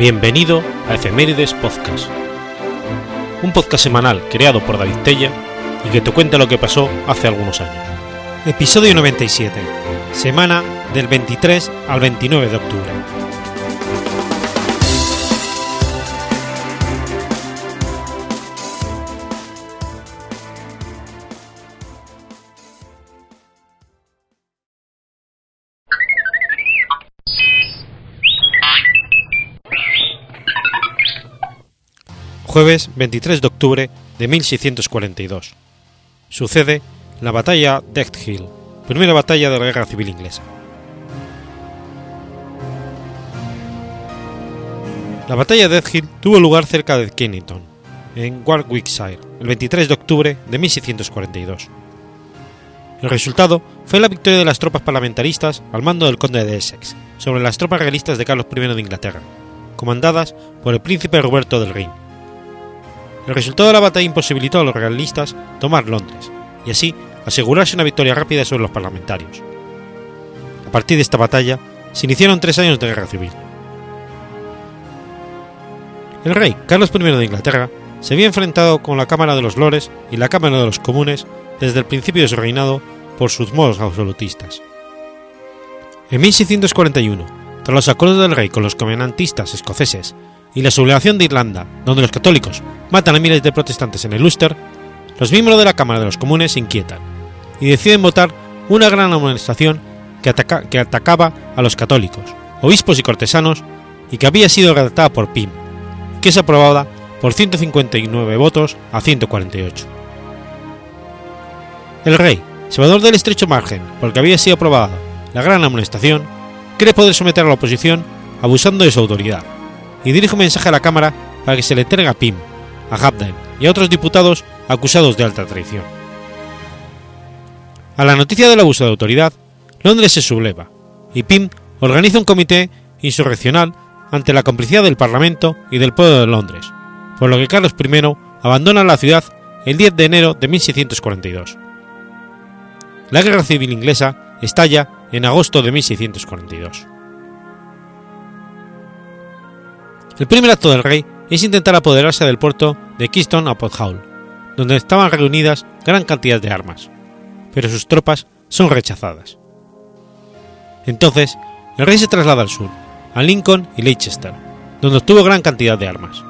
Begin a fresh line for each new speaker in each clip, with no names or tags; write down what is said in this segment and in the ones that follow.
Bienvenido a Efemérides Podcast, un podcast semanal creado por David Tella y que te cuenta lo que pasó hace algunos años.
Episodio 97, semana del 23 al 29 de octubre. Jueves 23 de octubre de 1642. Sucede la batalla de Hill, primera batalla de la Guerra Civil Inglesa. La batalla de Hill tuvo lugar cerca de Kennington, en Warwickshire, el 23 de octubre de 1642. El resultado fue la victoria de las tropas parlamentaristas al mando del conde de Essex sobre las tropas realistas de Carlos I de Inglaterra, comandadas por el príncipe Roberto del Rin. El resultado de la batalla imposibilitó a los realistas tomar Londres y así asegurarse una victoria rápida sobre los parlamentarios. A partir de esta batalla se iniciaron tres años de guerra civil. El rey Carlos I de Inglaterra se había enfrentado con la Cámara de los Lores y la Cámara de los Comunes desde el principio de su reinado por sus modos absolutistas. En 1641, tras los acuerdos del rey con los covenantistas escoceses y la sublevación de Irlanda, donde los católicos matan a miles de protestantes en el Ulster, los miembros de la Cámara de los Comunes se inquietan y deciden votar una gran amonestación que, ataca, que atacaba a los católicos, obispos y cortesanos y que había sido redactada por Pym, que es aprobada por 159 votos a 148. El rey, salvador del estrecho margen porque había sido aprobada la gran amonestación, cree poder someter a la oposición abusando de su autoridad y dirige un mensaje a la Cámara para que se le entregue a Pym, a Habdale y a otros diputados acusados de alta traición. A la noticia del abuso de autoridad, Londres se subleva y Pym organiza un comité insurreccional ante la complicidad del Parlamento y del pueblo de Londres, por lo que Carlos I abandona la ciudad el 10 de enero de 1642. La guerra civil inglesa estalla en agosto de 1642. El primer acto del rey es intentar apoderarse del puerto de Keystone upon Hull, donde estaban reunidas gran cantidad de armas, pero sus tropas son rechazadas. Entonces, el rey se traslada al sur, a Lincoln y Leicester, donde obtuvo gran cantidad de armas.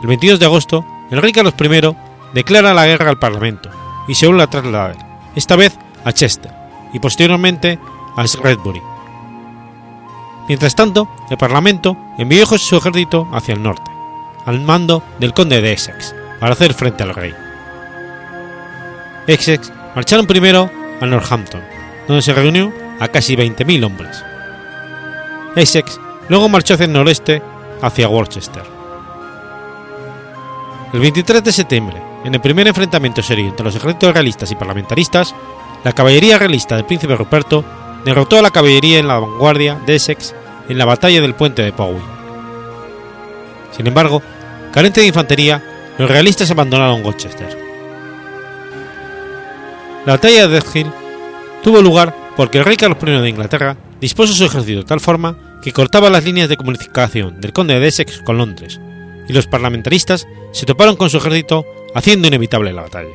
El 22 de agosto, el rey Carlos I declara la guerra al Parlamento y se vuelve a trasladar, esta vez a Chester y posteriormente a Shrewsbury. Mientras tanto, el Parlamento envió su ejército hacia el norte, al mando del conde de Essex, para hacer frente al rey. Essex marcharon primero a Northampton, donde se reunió a casi 20.000 hombres. Essex luego marchó hacia el noreste, hacia Worcester. El 23 de septiembre, en el primer enfrentamiento serio entre los ejércitos realistas y parlamentaristas, la caballería realista del príncipe Ruperto derrotó a la caballería en la vanguardia de Essex en la batalla del puente de Powys. Sin embargo, carente de infantería, los realistas abandonaron Worcester. La batalla de Death Hill tuvo lugar porque el rey Carlos I de Inglaterra dispuso su ejército de tal forma que cortaba las líneas de comunicación del conde de Essex con Londres, y los parlamentaristas se toparon con su ejército haciendo inevitable la batalla.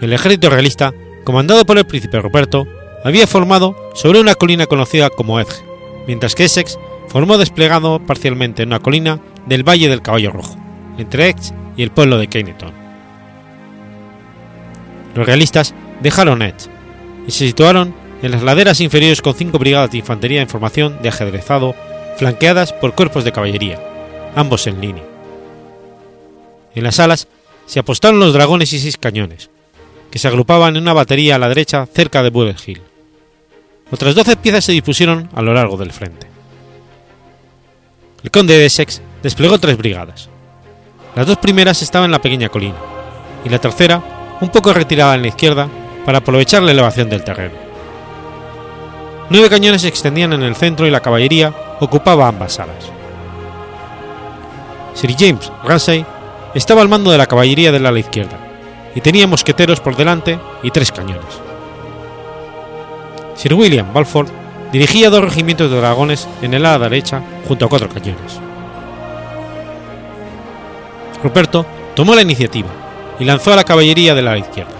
El ejército realista, comandado por el príncipe Ruperto, había formado sobre una colina conocida como Edge, mientras que Essex formó desplegado parcialmente en una colina del Valle del Caballo Rojo, entre Edge y el pueblo de Kennington. Los realistas dejaron Edge y se situaron en las laderas inferiores con cinco brigadas de infantería en formación de ajedrezado, flanqueadas por cuerpos de caballería, ambos en línea. En las alas se apostaron los dragones y seis cañones, que se agrupaban en una batería a la derecha cerca de Bullet Hill. Otras doce piezas se dispusieron a lo largo del frente. El conde de Essex desplegó tres brigadas. Las dos primeras estaban en la pequeña colina, y la tercera un poco retirada en la izquierda para aprovechar la elevación del terreno. Nueve cañones se extendían en el centro y la caballería ocupaba ambas alas. Sir James Ramsay estaba al mando de la caballería del ala izquierda, y tenía mosqueteros por delante y tres cañones. Sir William Balfour dirigía dos regimientos de dragones en el ala derecha junto a cuatro cañones. Ruperto tomó la iniciativa y lanzó a la caballería del ala izquierda.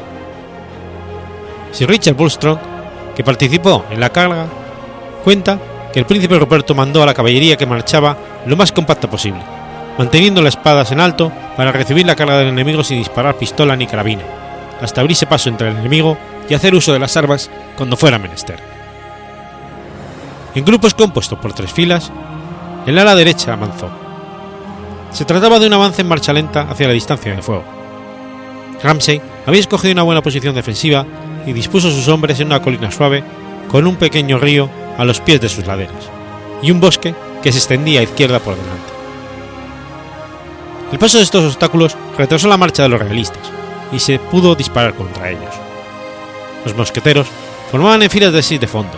Sir Richard Bullstrong, que participó en la carga, cuenta que el príncipe Ruperto mandó a la caballería que marchaba lo más compacta posible, manteniendo las espadas en alto para recibir la carga del enemigo sin disparar pistola ni carabina, hasta abrirse paso entre el enemigo y hacer uso de las armas cuando fuera menester. En grupos compuestos por tres filas, el ala derecha avanzó. Se trataba de un avance en marcha lenta hacia la distancia de fuego. Ramsey había escogido una buena posición defensiva y dispuso sus hombres en una colina suave con un pequeño río a los pies de sus laderas y un bosque que se extendía a izquierda por delante. El paso de estos obstáculos retrasó la marcha de los realistas y se pudo disparar contra ellos. Los mosqueteros formaban en filas de seis de fondo,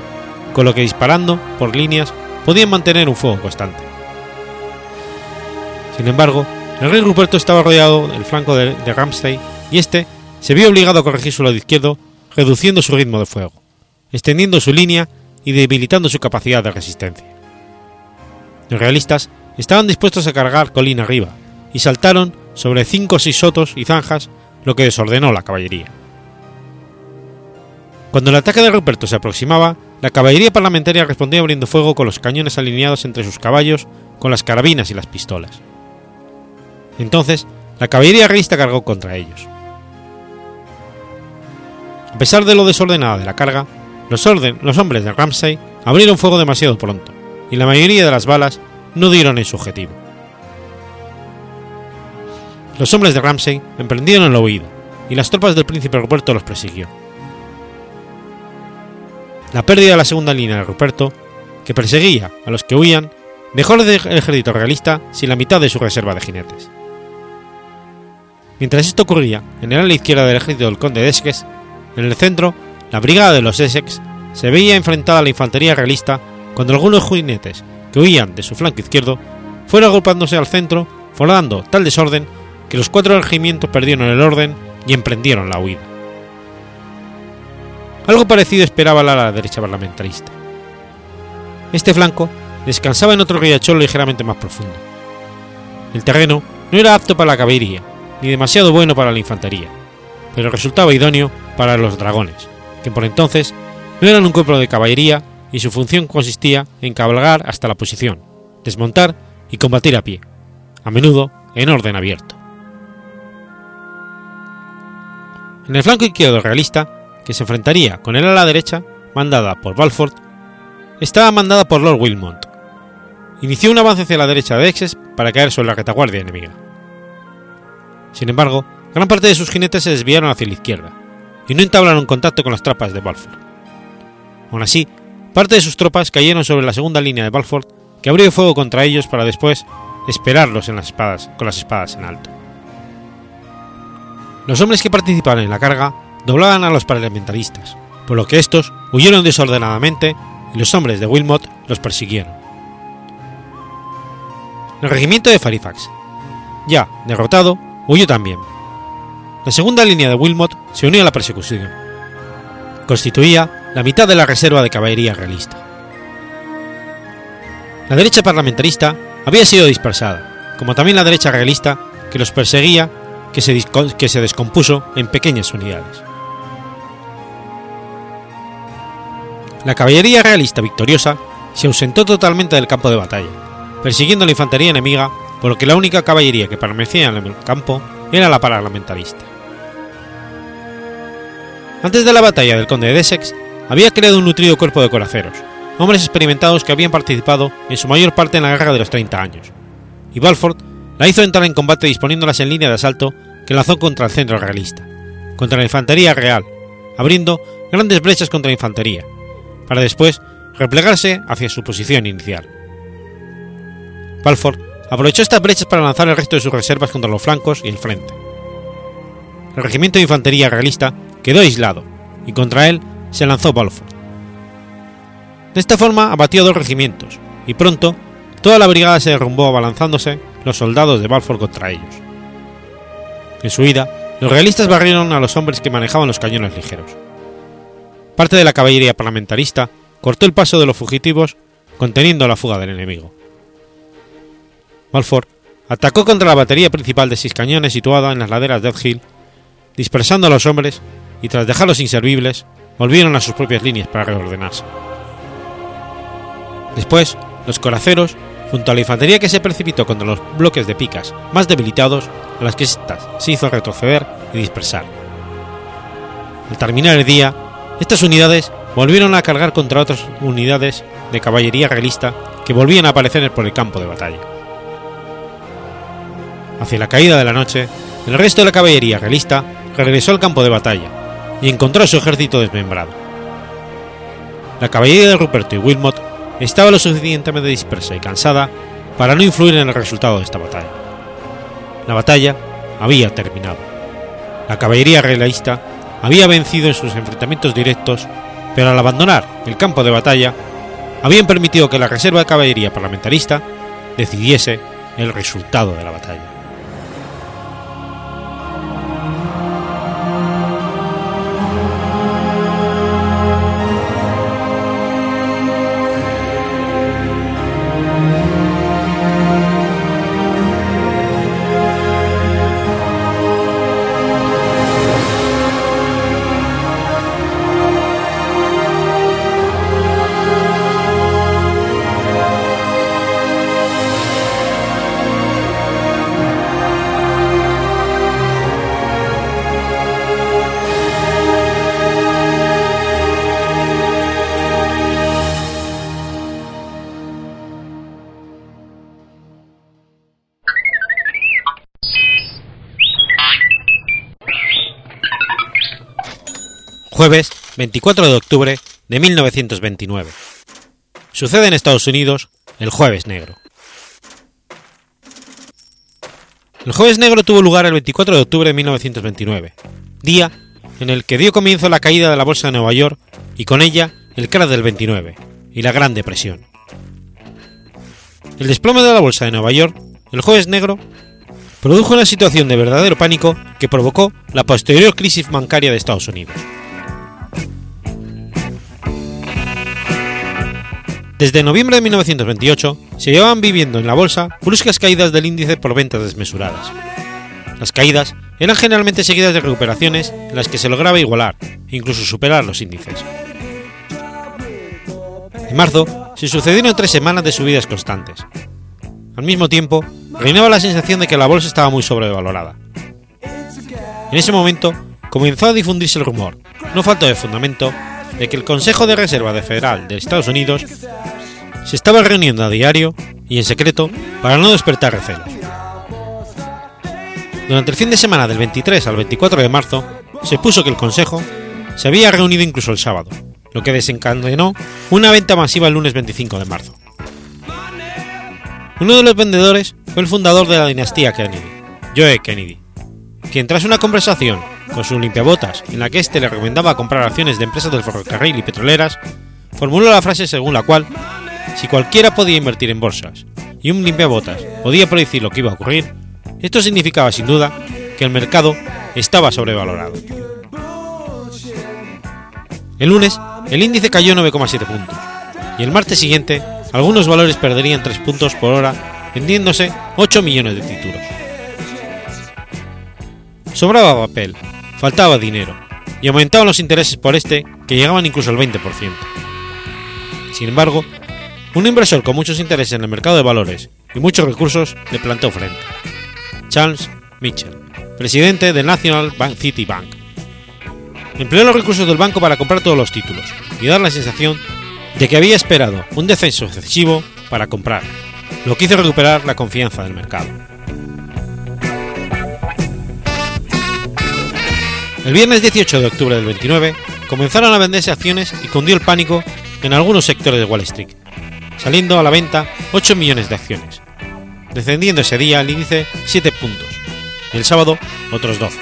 con lo que disparando por líneas podían mantener un fuego constante. Sin embargo, el rey Ruperto estaba rodeado del flanco de, de y este se vio obligado a corregir su lado izquierdo, reduciendo su ritmo de fuego, extendiendo su línea y debilitando su capacidad de resistencia. Los realistas estaban dispuestos a cargar colina arriba y saltaron sobre cinco o seis sotos y zanjas, lo que desordenó la caballería. Cuando el ataque de Ruperto se aproximaba, la caballería parlamentaria respondía abriendo fuego con los cañones alineados entre sus caballos, con las carabinas y las pistolas. Entonces, la caballería realista cargó contra ellos. A pesar de lo desordenada de la carga, los, hombres de Ramsay abrieron fuego demasiado pronto, y la mayoría de las balas no dieron en su objetivo. Los hombres de Ramsay emprendieron la huida, y las tropas del príncipe Ruperto los persiguió. La pérdida de la segunda línea de Ruperto, que perseguía a los que huían, dejó al ejército realista sin la mitad de su reserva de jinetes. Mientras esto ocurría, en el ala izquierda del ejército del conde de en el centro, la brigada de los Essex se veía enfrentada a la infantería realista cuando algunos jinetes que huían de su flanco izquierdo fueron agrupándose al centro, formando tal desorden que los cuatro regimientos perdieron el orden y emprendieron la huida. Algo parecido esperaba la ala derecha parlamentarista. Este flanco descansaba en otro riachuelo ligeramente más profundo. El terreno no era apto para la caballería, ni demasiado bueno para la infantería, pero resultaba idóneo para los dragones, que por entonces no eran un cuerpo de caballería y su función consistía en cabalgar hasta la posición, desmontar y combatir a pie, a menudo en orden abierto. En el flanco izquierdo realista, que se enfrentaría con el ala derecha, mandada por Balford, estaba mandada por Lord Wilmont. Inició un avance hacia la derecha de Exes para caer sobre la retaguardia enemiga. Sin embargo, gran parte de sus jinetes se desviaron hacia la izquierda, y no entablaron contacto con las tropas de Balford. Aún así, parte de sus tropas cayeron sobre la segunda línea de Balford, que abrió fuego contra ellos para después esperarlos en las espadas, con las espadas en alto. Los hombres que participaron en la carga doblaban a los parlamentaristas, por lo que estos huyeron desordenadamente y los hombres de Wilmot los persiguieron. El regimiento de Fairfax, ya derrotado, huyó también. La segunda línea de Wilmot se unió a la persecución. Constituía la mitad de la reserva de caballería realista. La derecha parlamentarista había sido dispersada, como también la derecha realista que los perseguía que se, que se descompuso en pequeñas unidades. La caballería realista victoriosa se ausentó totalmente del campo de batalla, persiguiendo a la infantería enemiga, por lo que la única caballería que permanecía en el campo era la parlamentarista. Antes de la batalla del conde de Essex, había creado un nutrido cuerpo de coraceros, hombres experimentados que habían participado en su mayor parte en la guerra de los 30 años, y Balford la hizo entrar en combate disponiéndolas en línea de asalto que lanzó contra el centro realista, contra la infantería real, abriendo grandes brechas contra la infantería, para después replegarse hacia su posición inicial. Balford aprovechó estas brechas para lanzar el resto de sus reservas contra los flancos y el frente. El regimiento de infantería realista quedó aislado, y contra él se lanzó Balford. De esta forma abatió dos regimientos, y pronto toda la brigada se derrumbó abalanzándose los soldados de Balfour contra ellos. En su huida, los realistas barrieron a los hombres que manejaban los cañones ligeros. Parte de la caballería parlamentarista cortó el paso de los fugitivos, conteniendo la fuga del enemigo. Balfour atacó contra la batería principal de seis cañones situada en las laderas de Hill, dispersando a los hombres y tras dejarlos inservibles, volvieron a sus propias líneas para reordenarse. Después, los coraceros, junto a la infantería que se precipitó contra los bloques de picas más debilitados, a las que éstas se hizo retroceder y dispersar. Al terminar el día, estas unidades volvieron a cargar contra otras unidades de caballería realista que volvían a aparecer por el campo de batalla. Hacia la caída de la noche, el resto de la caballería realista regresó al campo de batalla y encontró a su ejército desmembrado. La caballería de Ruperto y Wilmot estaba lo suficientemente dispersa y cansada para no influir en el resultado de esta batalla. La batalla había terminado. La caballería realista había vencido en sus enfrentamientos directos, pero al abandonar el campo de batalla, habían permitido que la reserva de caballería parlamentarista decidiese el resultado de la batalla. Jueves 24 de octubre de 1929. Sucede en Estados Unidos el Jueves Negro. El Jueves Negro tuvo lugar el 24 de octubre de 1929, día en el que dio comienzo la caída de la Bolsa de Nueva York y con ella el crash del 29 y la Gran Depresión. El desplome de la Bolsa de Nueva York, el Jueves Negro, produjo una situación de verdadero pánico que provocó la posterior crisis bancaria de Estados Unidos. Desde noviembre de 1928 se llevaban viviendo en la bolsa bruscas caídas del índice por ventas desmesuradas. Las caídas eran generalmente seguidas de recuperaciones en las que se lograba igualar incluso superar los índices. En marzo se sucedieron tres semanas de subidas constantes. Al mismo tiempo, reinaba la sensación de que la bolsa estaba muy sobrevalorada. En ese momento comenzó a difundirse el rumor, no falta de fundamento, de que el Consejo de Reserva de Federal de Estados Unidos se estaba reuniendo a diario y en secreto para no despertar recelos. Durante el fin de semana del 23 al 24 de marzo, se puso que el Consejo se había reunido incluso el sábado, lo que desencadenó una venta masiva el lunes 25 de marzo. Uno de los vendedores fue el fundador de la dinastía Kennedy, Joe Kennedy, quien tras una conversación con su limpiabotas en la que éste le recomendaba comprar acciones de empresas del ferrocarril y petroleras, formuló la frase según la cual si cualquiera podía invertir en bolsas y un limpiabotas podía predecir lo que iba a ocurrir, esto significaba sin duda que el mercado estaba sobrevalorado. El lunes, el índice cayó 9,7 puntos, y el martes siguiente, algunos valores perderían 3 puntos por hora, vendiéndose 8 millones de títulos. Sobraba papel, faltaba dinero, y aumentaban los intereses por este, que llegaban incluso al 20%. Sin embargo, un inversor con muchos intereses en el mercado de valores y muchos recursos le plantó frente. Charles Mitchell, presidente del National Bank City Bank. Empleó los recursos del banco para comprar todos los títulos y dar la sensación de que había esperado un descenso excesivo para comprar, lo que hizo recuperar la confianza del mercado. El viernes 18 de octubre del 29 comenzaron a venderse acciones y cundió el pánico en algunos sectores de Wall Street, saliendo a la venta 8 millones de acciones, descendiendo ese día el índice 7 puntos, y el sábado otros 12.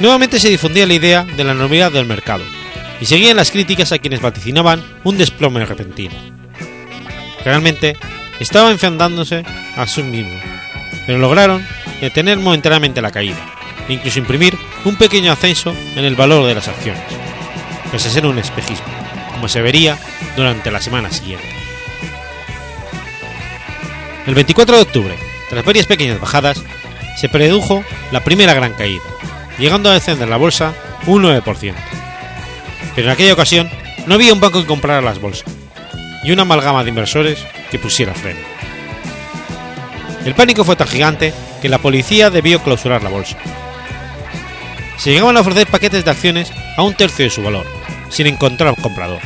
Nuevamente se difundía la idea de la enormidad del mercado, y seguían las críticas a quienes vaticinaban un desplome repentino. Realmente estaba enfrentándose a sí mismo, pero lograron detener momentáneamente la caída, e incluso imprimir un pequeño ascenso en el valor de las acciones. pese a ser un espejismo, como se vería durante la semana siguiente. El 24 de octubre, tras varias pequeñas bajadas, se produjo la primera gran caída, llegando a descender la bolsa un 9%. Pero en aquella ocasión no había un banco que comprara las bolsas y una amalgama de inversores que pusiera freno. El pánico fue tan gigante que la policía debió clausurar la bolsa. Se llegaban a ofrecer paquetes de acciones a un tercio de su valor, sin encontrar comprador.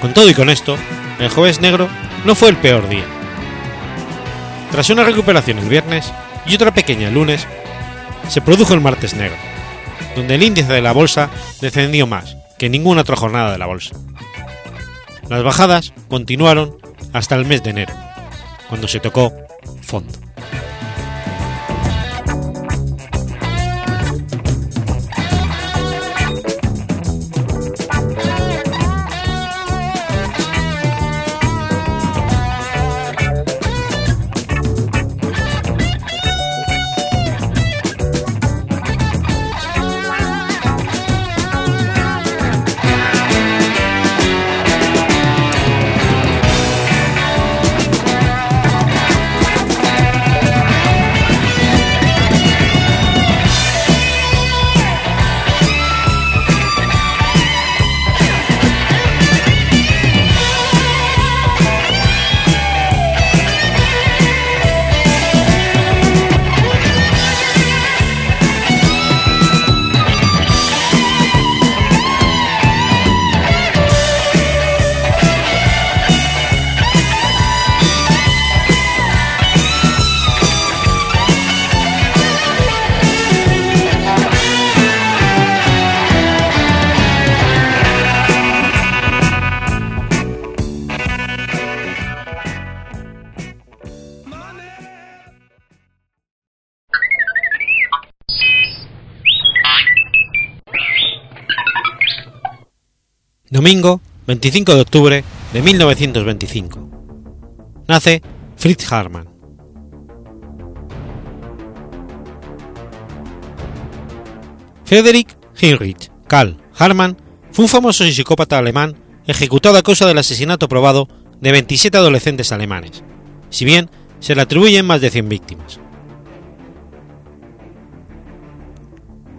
Con todo y con esto, el jueves negro no fue el peor día. Tras una recuperación el viernes y otra pequeña el lunes, se produjo el martes negro, donde el índice de la bolsa descendió más que ninguna otra jornada de la bolsa. Las bajadas continuaron hasta el mes de enero, cuando se tocó fondo. Domingo 25 de octubre de 1925. Nace Fritz Hartmann. Friedrich Heinrich Karl Hartmann fue un famoso psicópata alemán ejecutado a causa del asesinato probado de 27 adolescentes alemanes, si bien se le atribuyen más de 100 víctimas.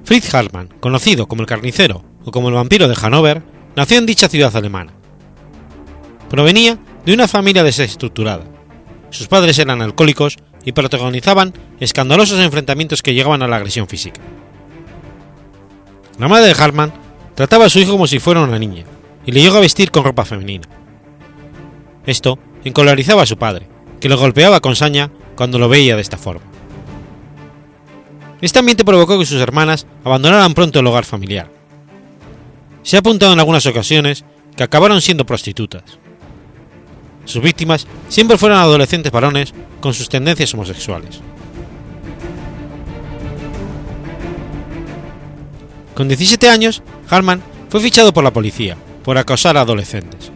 Fritz Hartmann, conocido como el carnicero o como el vampiro de Hannover, nació en dicha ciudad alemana. Provenía de una familia desestructurada. Sus padres eran alcohólicos y protagonizaban escandalosos enfrentamientos que llegaban a la agresión física. La madre de Hartmann trataba a su hijo como si fuera una niña y le llegó a vestir con ropa femenina. Esto encolarizaba a su padre, que lo golpeaba con saña cuando lo veía de esta forma. Este ambiente provocó que sus hermanas abandonaran pronto el hogar familiar se ha apuntado en algunas ocasiones que acabaron siendo prostitutas. Sus víctimas siempre fueron adolescentes varones con sus tendencias homosexuales. Con 17 años, Harman fue fichado por la policía por acosar a adolescentes.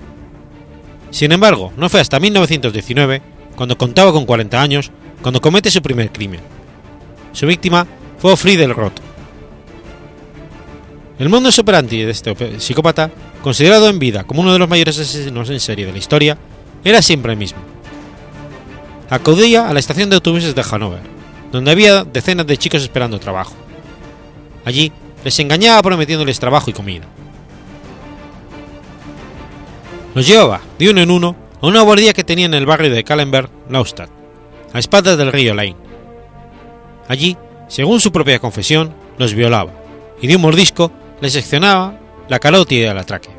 Sin embargo, no fue hasta 1919, cuando contaba con 40 años, cuando comete su primer crimen. Su víctima fue Friedel Roth, el mundo operandi de este psicópata, considerado en vida como uno de los mayores asesinos en serie de la historia, era siempre el mismo. Acudía a la estación de autobuses de Hanover, donde había decenas de chicos esperando trabajo. Allí les engañaba prometiéndoles trabajo y comida. Los llevaba de uno en uno a una guardia que tenía en el barrio de Kallenberg, Neustadt, a espaldas del río Lein. Allí, según su propia confesión, los violaba y de un mordisco le seccionaba la carótida de la tráquea.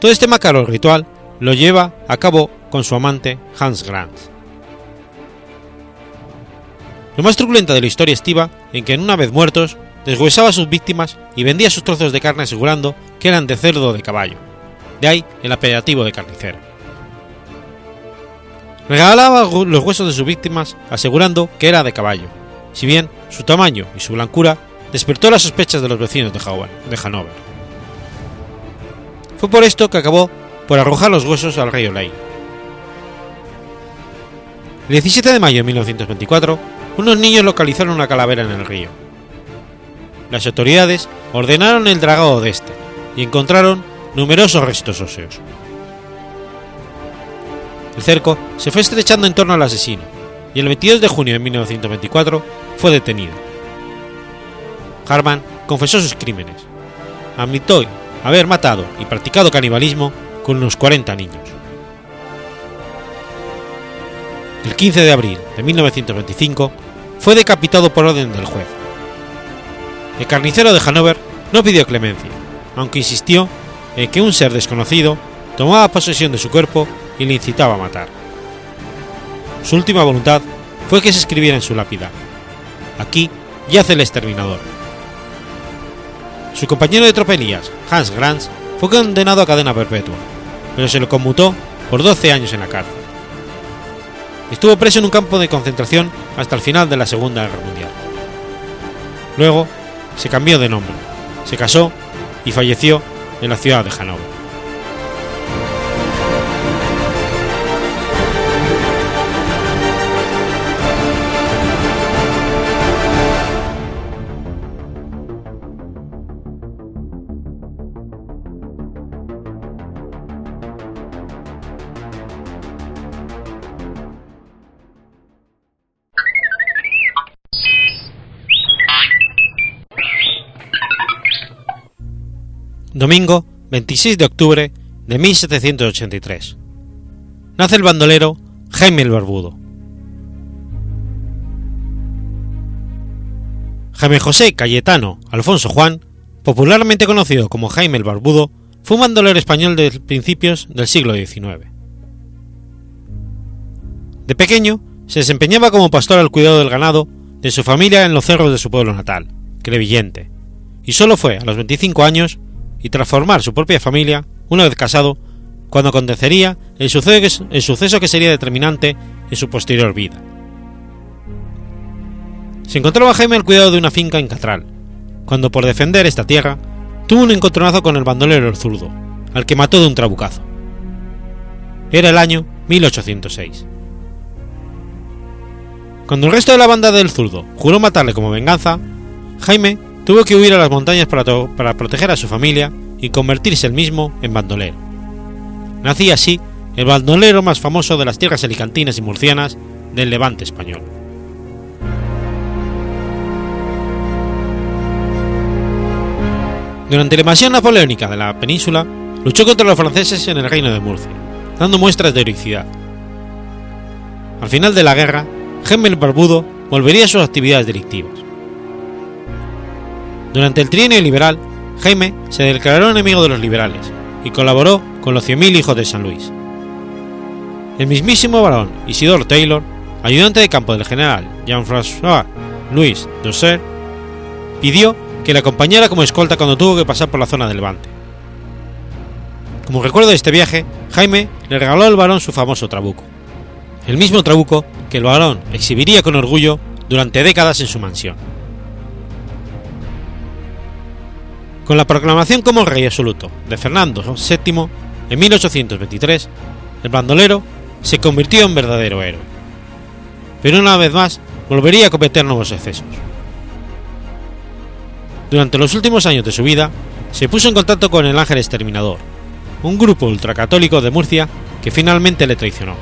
Todo este macabro ritual lo lleva a cabo con su amante Hans Grant. Lo más truculento de la historia estiva en que, en una vez muertos, deshuesaba a sus víctimas y vendía sus trozos de carne asegurando que eran de cerdo o de caballo. De ahí el apelativo de carnicero. Regalaba los huesos de sus víctimas asegurando que era de caballo, si bien su tamaño y su blancura despertó las sospechas de los vecinos de Hanover. Fue por esto que acabó por arrojar los huesos al río Ley. El 17 de mayo de 1924, unos niños localizaron una calavera en el río. las autoridades ordenaron el dragado de este y encontraron numerosos restos óseos. El cerco se fue estrechando en torno al asesino y el 22 de junio de 1924 fue detenido. Harman confesó sus crímenes. Admitió haber matado y practicado canibalismo con unos 40 niños. El 15 de abril de 1925 fue decapitado por orden del juez. El carnicero de Hanover no pidió clemencia, aunque insistió en que un ser desconocido tomaba posesión de su cuerpo y le incitaba a matar. Su última voluntad fue que se escribiera en su lápida: Aquí yace el exterminador. Su compañero de tropelías, Hans Grants, fue condenado a cadena perpetua, pero se lo conmutó por 12 años en la cárcel. Estuvo preso en un campo de concentración hasta el final de la Segunda Guerra Mundial. Luego se cambió de nombre, se casó y falleció en la ciudad de Hannover. Domingo 26 de octubre de 1783. Nace el bandolero Jaime el Barbudo. Jaime José Cayetano Alfonso Juan, popularmente conocido como Jaime el Barbudo, fue un bandolero español de principios del siglo XIX. De pequeño, se desempeñaba como pastor al cuidado del ganado de su familia en los cerros de su pueblo natal, Crevillente, y solo fue a los 25 años y tras formar su propia familia, una vez casado, cuando acontecería el suceso, el suceso que sería determinante en su posterior vida. Se encontraba Jaime al cuidado de una finca en Catral, cuando por defender esta tierra tuvo un encontronazo con el bandolero el zurdo, al que mató de un trabucazo. Era el año 1806. Cuando el resto de la banda del zurdo juró matarle como venganza, Jaime tuvo que huir a las montañas para, proteger a su familia y convertirse él mismo en bandolero. Nacía así el bandolero más famoso de las tierras alicantinas y murcianas del levante español. Durante la invasión napoleónica de la península, luchó contra los franceses en el reino de Murcia, dando muestras de heroicidad. Al final de la guerra, Jaime el Barbudo volvería a sus actividades delictivas. Durante el trienio liberal, Jaime se declaró enemigo de los liberales y colaboró con los 100.000 hijos de San Luis. El mismísimo varón Isidore Taylor, ayudante de campo del general Jean-François Louis Dosser, pidió que le acompañara como escolta cuando tuvo que pasar por la zona del Levante. Como recuerdo de este viaje, Jaime le regaló al varón su famoso trabuco, el mismo trabuco que el varón exhibiría con orgullo durante décadas en su mansión. Con la proclamación como rey absoluto de Fernando VII en 1823, el bandolero se convirtió en verdadero héroe. Pero una vez más volvería a cometer nuevos excesos. Durante los últimos años de su vida, se puso en contacto con el Ángel Exterminador, un grupo ultracatólico de Murcia que finalmente le traicionó.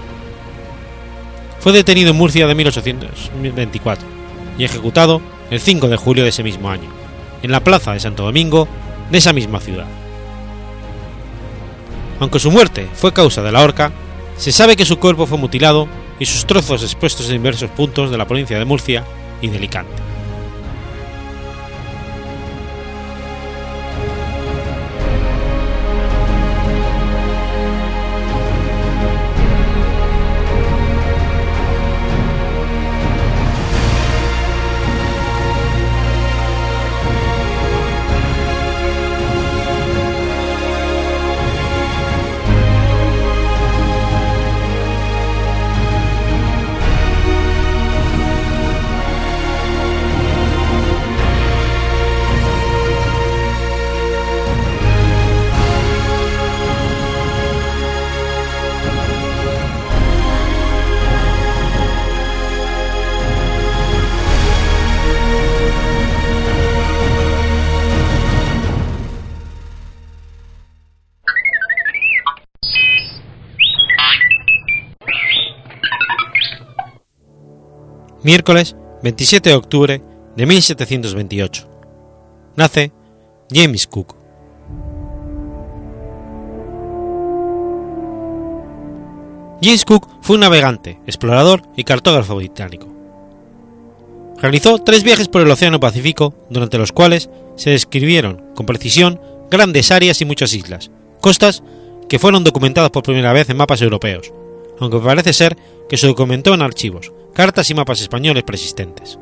Fue detenido en Murcia de 1824 y ejecutado el 5 de julio de ese mismo año en la plaza de Santo Domingo de esa misma ciudad. Aunque su muerte fue causa de la horca, se sabe que su cuerpo fue mutilado y sus trozos expuestos en diversos puntos de la provincia de Murcia y de Alicante. Miércoles 27 de octubre de 1728. Nace James Cook. James Cook fue un navegante, explorador y cartógrafo británico. Realizó tres viajes por el Océano Pacífico, durante los cuales se describieron con precisión grandes áreas y muchas islas, costas que fueron documentadas por primera vez en mapas europeos, aunque parece ser que se documentó en archivos, cartas y mapas españoles persistentes.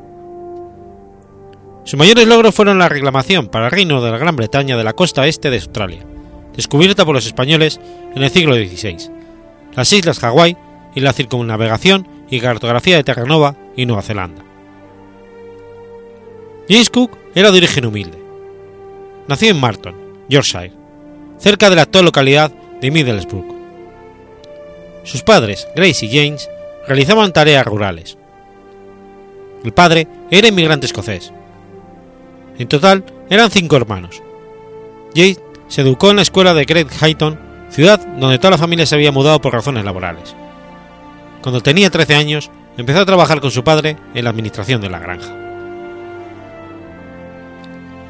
Sus mayores logros fueron la reclamación para el Reino de la Gran Bretaña de la costa este de Australia, descubierta por los españoles en el siglo XVI, las islas Hawái y la circunnavegación y cartografía de Terranova y Nueva Zelanda. James Cook era de origen humilde. Nació en Marton, Yorkshire, cerca de la actual localidad de Middlesbrough. Sus padres, Grace y James, realizaban tareas rurales. El padre era inmigrante escocés. En total eran cinco hermanos. James se educó en la escuela de Great Hayton, ciudad donde toda la familia se había mudado por razones laborales. Cuando tenía 13 años, empezó a trabajar con su padre en la administración de la granja.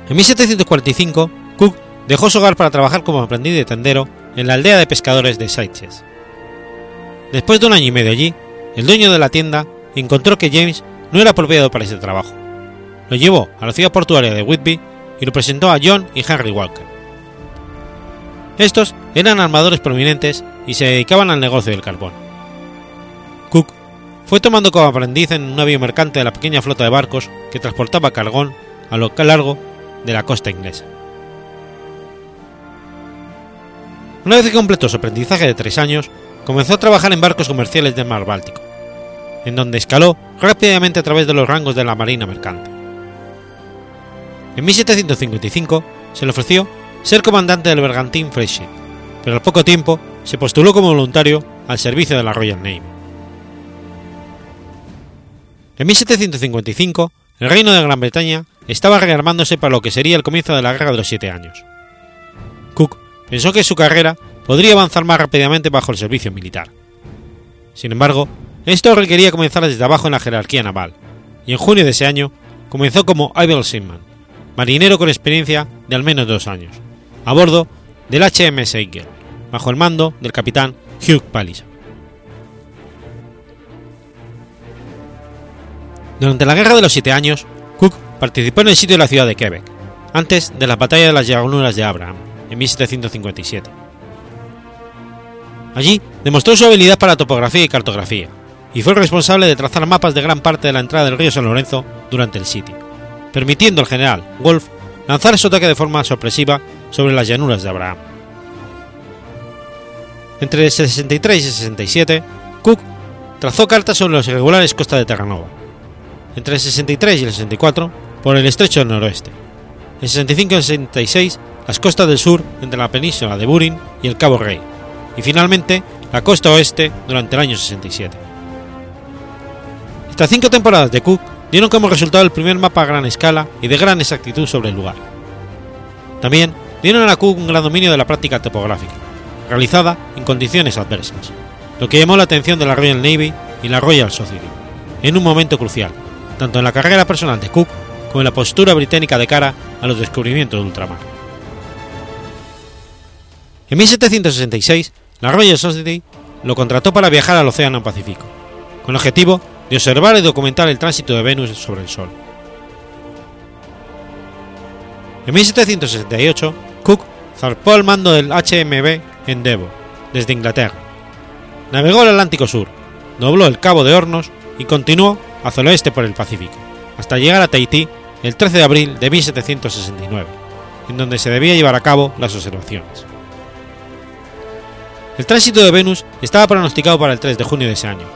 En 1745, Cook dejó su hogar para trabajar como aprendiz de tendero en la aldea de pescadores de Sitges. Después de un año y medio allí, el dueño de la tienda encontró que James no era apropiado para ese trabajo. Lo llevó a la ciudad portuaria de Whitby y lo presentó a John y Henry Walker. Estos eran armadores prominentes y se dedicaban al negocio del carbón. Cook fue tomando como aprendiz en un navío mercante de la pequeña flota de barcos que transportaba carbón a lo largo de la costa inglesa. Una vez que completó su aprendizaje de tres años, comenzó a trabajar en barcos comerciales del mar Báltico, en donde escaló rápidamente a través de los rangos de la marina mercante. En 1755 se le ofreció ser comandante del bergantín Friendship, pero al poco tiempo se postuló como voluntario al servicio de la Royal Navy. En 1755, el reino de Gran Bretaña estaba rearmándose para lo que sería el comienzo de la Guerra de los Siete Años. Cook pensó que su carrera podría avanzar más rápidamente bajo el servicio militar. Sin embargo, esto requería comenzar desde abajo en la jerarquía naval, y en junio de ese año comenzó como Ivor Seaman, marinero con experiencia de al menos dos años, a bordo del HMS Eagle, bajo el mando del capitán Hugh Palliser. Durante la Guerra de los Siete Años, Cook participó en el sitio de la ciudad de Quebec, antes de la batalla de las llanuras de Abraham, en 1757. Allí demostró su habilidad para topografía y cartografía, y fue responsable de trazar mapas de gran parte de la entrada del río San Lorenzo durante el sitio, permitiendo al general Wolf lanzar su ataque de forma sorpresiva sobre las llanuras de Abraham. Entre el 63 y el 67, Cook trazó cartas sobre los irregulares costas de Terranova. Entre el 63 y el 64, por el estrecho del noroeste. En el 65 y el 66, las costas del sur entre la península de Burin y el Cabo Rey, y finalmente la costa oeste durante el año 67. Estas cinco temporadas de Cook dieron como resultado el primer mapa a gran escala y de gran exactitud sobre el lugar. También dieron a Cook un gran dominio de la práctica topográfica, realizada en condiciones adversas, lo que llamó la atención de la Royal Navy y la Royal Society, en un momento crucial, tanto en la carrera personal de Cook como en la postura británica de cara a los descubrimientos de ultramar. En 1766, la Royal Society lo contrató para viajar al Océano Pacífico, con el objetivo de observar y documentar el tránsito de Venus sobre el Sol. En 1768, Cook zarpó al mando del HMB Endeavour desde Inglaterra. Navegó el Atlántico Sur, dobló el Cabo de Hornos y continuó hacia el oeste por el Pacífico, hasta llegar a Tahití el 13 de abril de 1769, en donde se debía llevar a cabo las observaciones. El tránsito de Venus estaba pronosticado para el 3 de junio de ese año,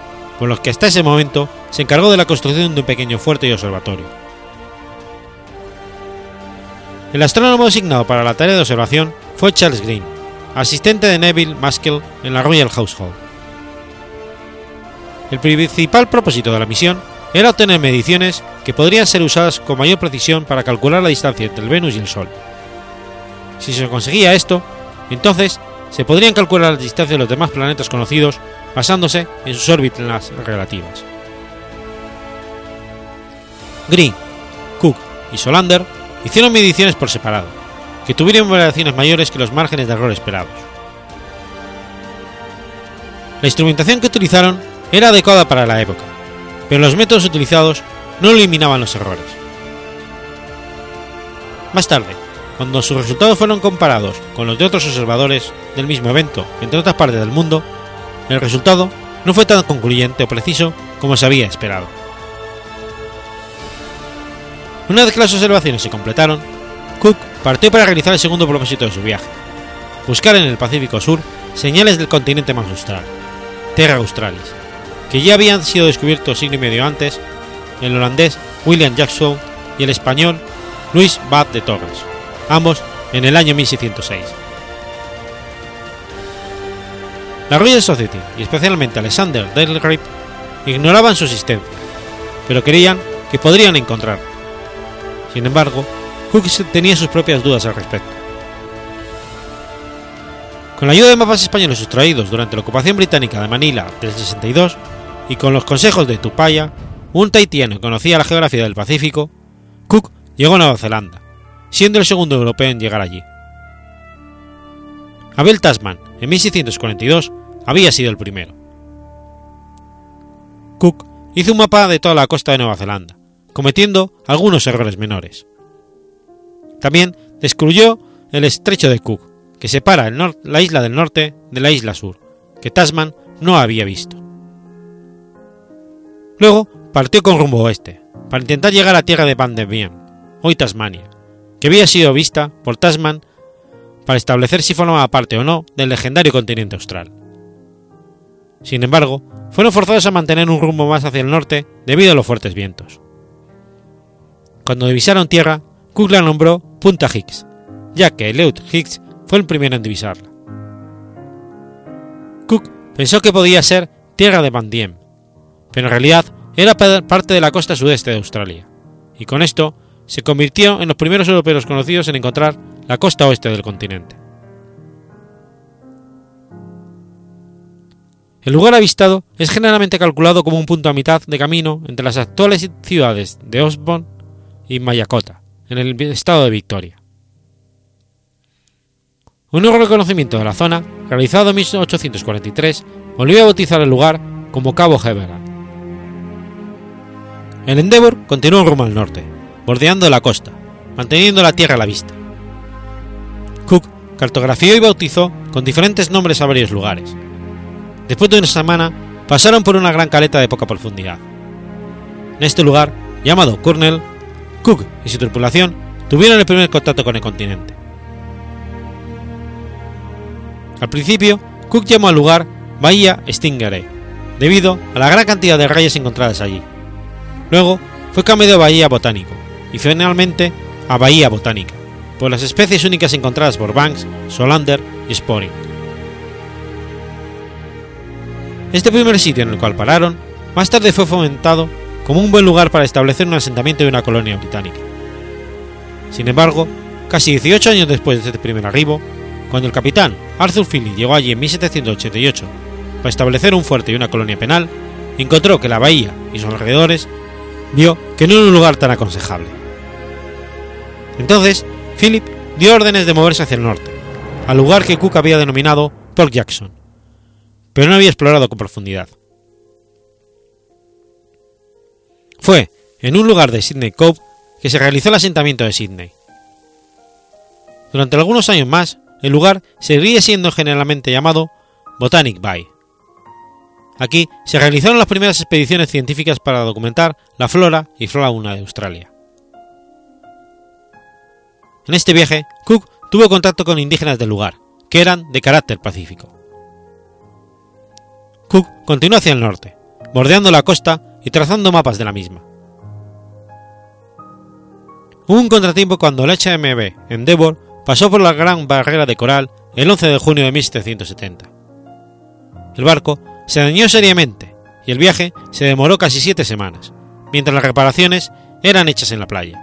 por lo que hasta ese momento se encargó de la construcción de un pequeño fuerte y observatorio. El astrónomo designado para la tarea de observación fue Charles Green, asistente de Neville Maskell en la Royal Household. El principal propósito de la misión era obtener mediciones que podrían ser usadas con mayor precisión para calcular la distancia entre el Venus y el Sol. Si se conseguía esto, entonces se podrían calcular las distancias de los demás planetas conocidos basándose en sus órbitas relativas. Green, Cook y Solander hicieron mediciones por separado, que tuvieron variaciones mayores que los márgenes de error esperados. La instrumentación que utilizaron era adecuada para la época, pero los métodos utilizados no eliminaban los errores. Más tarde, cuando sus resultados fueron comparados con los de otros observadores del mismo evento entre otras partes del mundo, el resultado no fue tan concluyente o preciso como se había esperado. Una vez que las observaciones se completaron, Cook partió para realizar el segundo propósito de su viaje, buscar en el Pacífico Sur señales del continente más austral, Terra Australis, que ya habían sido descubiertos siglo y medio antes el holandés William Jackson y el español Luis Bad de Torres, ambos en el año 1606. La Royal Society y especialmente Alexander Delgrave ignoraban su existencia, pero creían que podrían encontrar. Sin embargo, Cook tenía sus propias dudas al respecto. Con la ayuda de mapas españoles sustraídos durante la ocupación británica de Manila del 62 y con los consejos de Tupaya, un tahitiano que conocía la geografía del Pacífico, Cook llegó a Nueva Zelanda, siendo el segundo europeo en llegar allí. Abel Tasman, en 1642, había sido el primero. Cook hizo un mapa de toda la costa de Nueva Zelanda, cometiendo algunos errores menores. También descubrió el estrecho de Cook, que separa la isla del norte de la isla sur, que Tasman no había visto. Luego partió con rumbo oeste, para intentar llegar a tierra de Van hoy Tasmania, que había sido vista por Tasman para establecer si formaba parte o no del legendario continente austral. Sin embargo, fueron forzados a mantener un rumbo más hacia el norte debido a los fuertes vientos. Cuando divisaron tierra, Cook la nombró Punta Hicks, ya que Leut Hicks fue el primero en divisarla. Cook pensó que podía ser tierra de Van Diem, pero en realidad era parte de la costa sudeste de Australia, y con esto se convirtió en los primeros europeos conocidos en encontrar la costa oeste del continente. El lugar avistado es generalmente calculado como un punto a mitad de camino entre las actuales ciudades de Osborne y Mayakota, en el estado de Victoria. Un nuevo reconocimiento de la zona, realizado en 1843, volvió a bautizar el lugar como Cabo Heveran. El Endeavour continuó rumbo al norte, bordeando la costa, manteniendo la tierra a la vista. Cook cartografió y bautizó con diferentes nombres a varios lugares. Después de una semana, pasaron por una gran caleta de poca profundidad. En este lugar, llamado Cornell, Cook y su tripulación tuvieron el primer contacto con el continente. Al principio, Cook llamó al lugar Bahía Stingray, debido a la gran cantidad de rayas encontradas allí. Luego fue cambiado a Bahía Botánico, y finalmente a Bahía Botánica, por las especies únicas encontradas por Banks, Solander y Sporing. Este primer sitio en el cual pararon, más tarde fue fomentado como un buen lugar para establecer un asentamiento de una colonia británica. Sin embargo, casi 18 años después de este primer arribo, cuando el capitán Arthur Philly llegó allí en 1788 para establecer un fuerte y una colonia penal, encontró que la bahía y sus alrededores vio que no era un lugar tan aconsejable. Entonces, Philip dio órdenes de moverse hacia el norte, al lugar que Cook había denominado Port Jackson, pero no había explorado con profundidad. Fue en un lugar de Sydney Cove que se realizó el asentamiento de Sydney. Durante algunos años más, el lugar seguiría siendo generalmente llamado Botanic Bay. Aquí se realizaron las primeras expediciones científicas para documentar la flora y fauna de Australia. En este viaje, Cook tuvo contacto con indígenas del lugar, que eran de carácter pacífico. Cook continuó hacia el norte, bordeando la costa y trazando mapas de la misma. Hubo un contratiempo cuando el HMB Endeavour pasó por la Gran Barrera de Coral el 11 de junio de 1770. El barco se dañó seriamente y el viaje se demoró casi siete semanas, mientras las reparaciones eran hechas en la playa.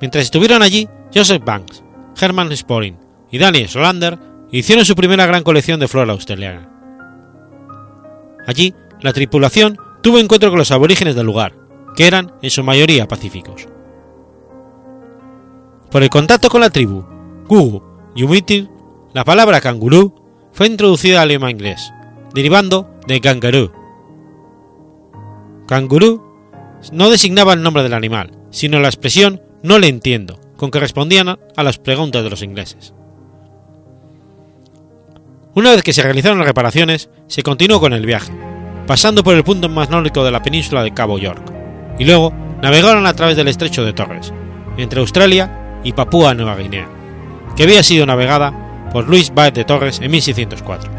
Mientras estuvieron allí, Joseph Banks, Herman Sporing y Daniel Solander hicieron su primera gran colección de flora australiana. Allí, la tripulación tuvo encuentro con los aborígenes del lugar, que eran en su mayoría pacíficos. Por el contacto con la tribu Gugu Yumitir, la palabra cangurú fue introducida al idioma inglés, derivando de kangaroo. Cangurú no designaba el nombre del animal, sino la expresión no le entiendo, con que respondían a las preguntas de los ingleses. Una vez que se realizaron las reparaciones, se continuó con el viaje, pasando por el punto más nórdico de la península de Cabo York, y luego navegaron a través del estrecho de Torres, entre Australia y Papúa Nueva Guinea, que había sido navegada por Luis Baez de Torres en 1604.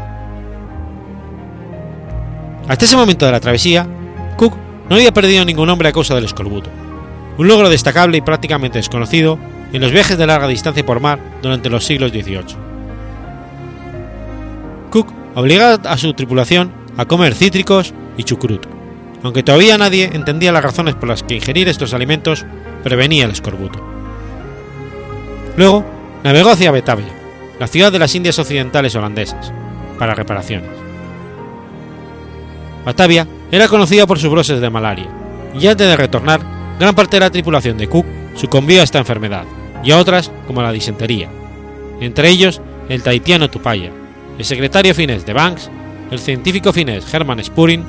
Hasta ese momento de la travesía, Cook no había perdido ningún hombre a causa del escorbuto, un logro destacable y prácticamente desconocido en los viajes de larga distancia por mar durante los siglos XVIII. Cook obligaba a su tripulación a comer cítricos y chucrut, aunque todavía nadie entendía las razones por las que ingerir estos alimentos prevenía el escorbuto. Luego navegó hacia Batavia, la ciudad de las Indias Occidentales holandesas, para reparaciones. Batavia era conocida por sus brotes de malaria, y antes de retornar, gran parte de la tripulación de Cook sucumbió a esta enfermedad, y a otras como la disentería, entre ellos el tahitiano Tupaya, el secretario finés de Banks, el científico finés Herman Spurin,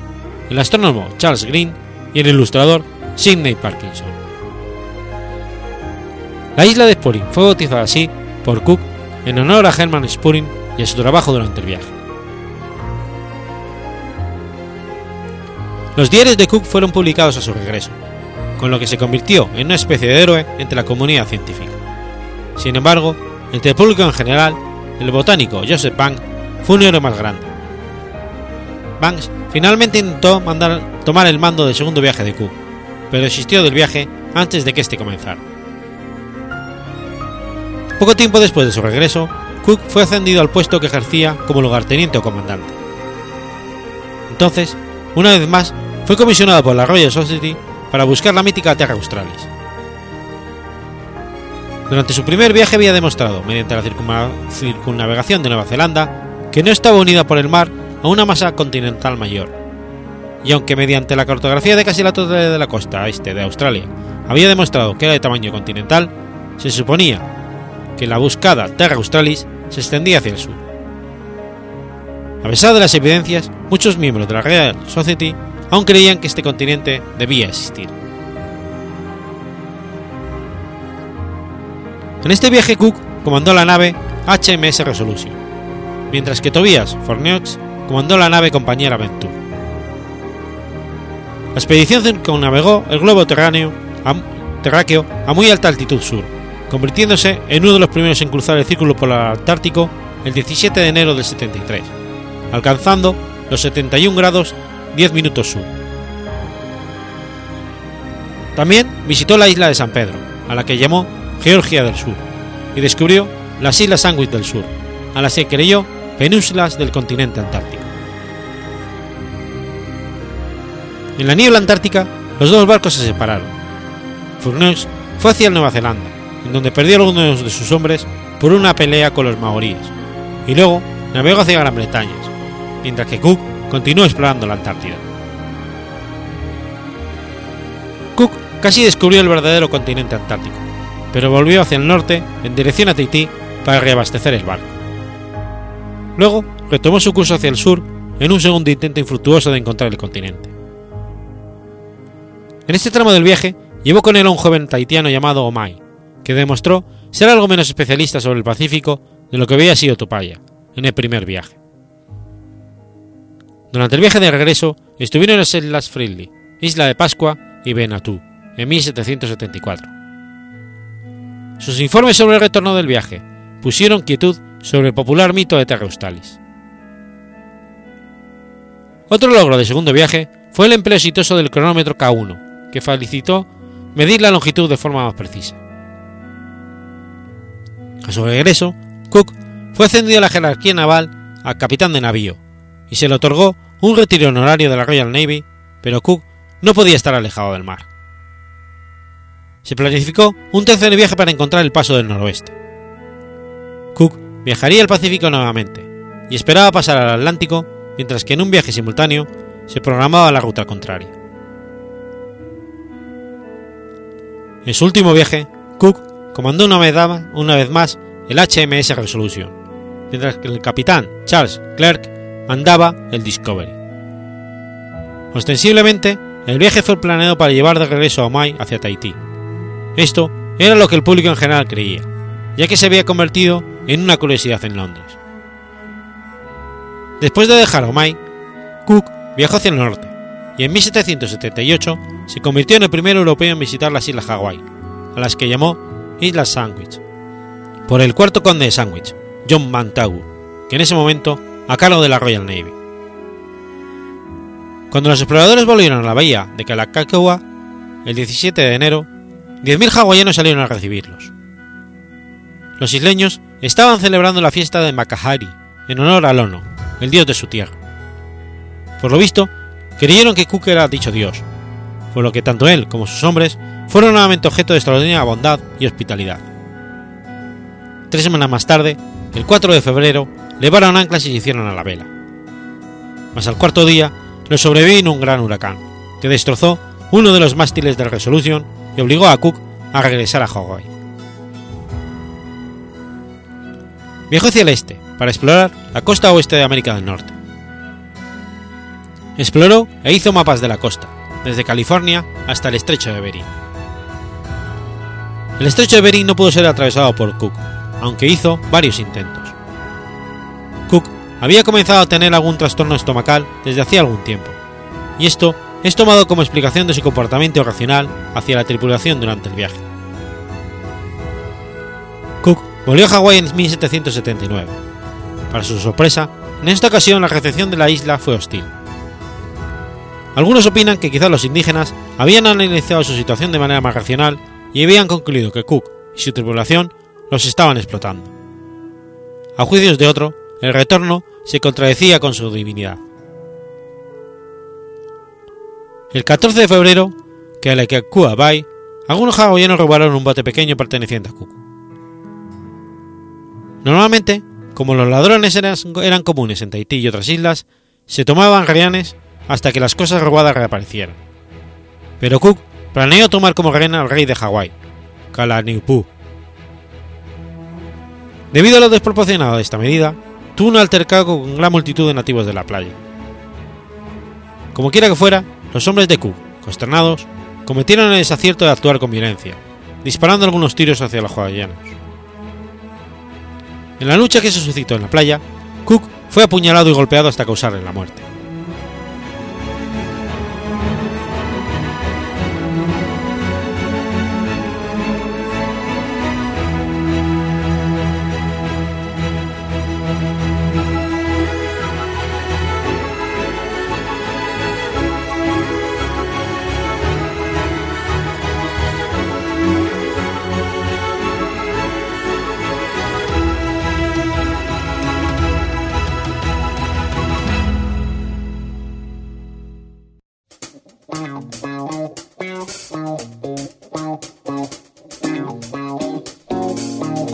el astrónomo Charles Green y el ilustrador Sidney Parkinson. La isla de Spurin fue bautizada así por Cook en honor a Herman Spurin y a su trabajo durante el viaje. Los diarios de Cook fueron publicados a su regreso, con lo que se convirtió en una especie de héroe entre la comunidad científica. Sin embargo, entre el público en general, el botánico Joseph Banks fue un héroe más grande. Banks finalmente intentó mandar, tomar el mando del segundo viaje de Cook, pero desistió del viaje antes de que este comenzara. Poco tiempo después de su regreso, Cook fue ascendido al puesto que ejercía como lugarteniente o comandante. Entonces, una vez más, fue comisionado por la Royal Society para buscar la mítica Terra Australis. Durante su primer viaje había demostrado, mediante la circunnavegación de Nueva Zelanda, que no estaba unida por el mar a una masa continental mayor. Y aunque mediante la cartografía de casi la totalidad de la costa este de Australia había demostrado que era de tamaño continental, se suponía que la buscada Terra Australis se extendía hacia el sur. A pesar de las evidencias, muchos miembros de la Royal Society aún creían que este continente debía existir. En este viaje Cook comandó la nave HMS Resolution, mientras que Tobias Forneux comandó la nave compañera Venture. La expedición circunnavegó el globo terráneo terráqueo a muy alta altitud sur, convirtiéndose en uno de los primeros en cruzar el círculo polar antártico el 17 de enero del 73, alcanzando los 71 grados 10 minutos sur. También visitó la isla de San Pedro, a la que llamó Georgia del Sur, y descubrió las Islas Sandwich del Sur, a las que creyó penínsulas del continente antártico. En la niebla antártica, los dos barcos se separaron. Fourneaux fue hacia Nueva Zelanda, en donde perdió algunos de sus hombres por una pelea con los maoríes, y luego navegó hacia Gran Bretaña, mientras que Cook continuó explorando la Antártida. Cook casi descubrió el verdadero continente antártico, pero volvió hacia el norte en dirección a Tahití para reabastecer el barco. Luego retomó su curso hacia el sur en un segundo intento infructuoso de encontrar el continente. En este tramo del viaje llevó con él a un joven tahitiano llamado Omai, que demostró ser algo menos especialista sobre el Pacífico de lo que había sido Tupaya en el primer viaje. Durante el viaje de regreso estuvieron en las islas Friendly, Isla de Pascua y Benatú, en 1774. Sus informes sobre el retorno del viaje pusieron quietud sobre el popular mito de Terra Australis. Otro logro del segundo viaje fue el empleo exitoso del cronómetro K1, que facilitó medir la longitud de forma más precisa. A su regreso, Cook fue ascendido a la jerarquía naval a capitán de navío y se le otorgó un retiro honorario de la Royal Navy, pero Cook no podía estar alejado del mar. Se planificó un tercer viaje para encontrar el paso del noroeste. Cook viajaría al Pacífico nuevamente y esperaba pasar al Atlántico, mientras que en un viaje simultáneo se programaba la ruta contraria. En su último viaje, Cook comandó una vez, más el HMS Resolution, mientras que el capitán Charles Clerk mandaba el Discovery. Ostensiblemente, el viaje fue planeado para llevar de regreso a Omai hacia Tahití. Esto era lo que el público en general creía, ya que se había convertido en una curiosidad en Londres. Después de dejar Omai, Cook viajó hacia el norte y en 1778 se convirtió en el primer europeo en visitar las islas Hawái, a las que llamó Islas Sandwich, por el cuarto conde de Sandwich, John Montagu, que en ese momento a cargo de la Royal Navy. Cuando los exploradores volvieron a la bahía de Kalakaua, el 17 de enero, 10.000 hawaianos salieron a recibirlos. Los isleños estaban celebrando la fiesta de Makahari en honor al Ono, el dios de su tierra. Por lo visto, creyeron que Cook era dicho dios, por lo que tanto él como sus hombres fueron nuevamente objeto de extraordinaria bondad y hospitalidad. Tres semanas más tarde, el 4 de febrero, levaron anclas y se hicieron a la vela. Mas al cuarto día, les sobrevino un gran huracán, que destrozó uno de los mástiles de Resolution y obligó a Cook a regresar a Hawái. Viajó hacia el este para explorar la costa oeste de América del Norte. Exploró e hizo mapas de la costa, desde California hasta el estrecho de Bering. El estrecho de Bering no pudo ser atravesado por Cook, aunque hizo varios intentos. Cook había comenzado a tener algún trastorno estomacal desde hacía algún tiempo, y esto es tomado como explicación de su comportamiento irracional hacia la tripulación durante el viaje. Volvió a Hawái en 1779. Para su sorpresa, en esta ocasión la recepción de la isla fue hostil. Algunos opinan que quizás los indígenas habían analizado su situación de manera más racional y habían concluido que Cook y su tripulación los estaban explotando. A juicios de otro, el retorno se contradecía con su divinidad. El 14 de febrero, que a la Kekua Bay, algunos hawaianos robaron un bote pequeño perteneciente a Cook. Normalmente, como los ladrones eran, comunes en Tahití y otras islas, se tomaban rehenes hasta que las cosas robadas reaparecieran. Pero Cook planeó tomar como rehén al rey de Hawái, Kalaniupu. Debido a lo desproporcionado de esta medida, tuvo un altercado con gran multitud de nativos de la playa. Como quiera que fuera, los hombres de Cook, consternados, cometieron el desacierto de actuar con violencia, disparando algunos tiros hacia los hawaianos. En la lucha que se suscitó en la playa, Cook fue apuñalado y golpeado hasta causarle la muerte.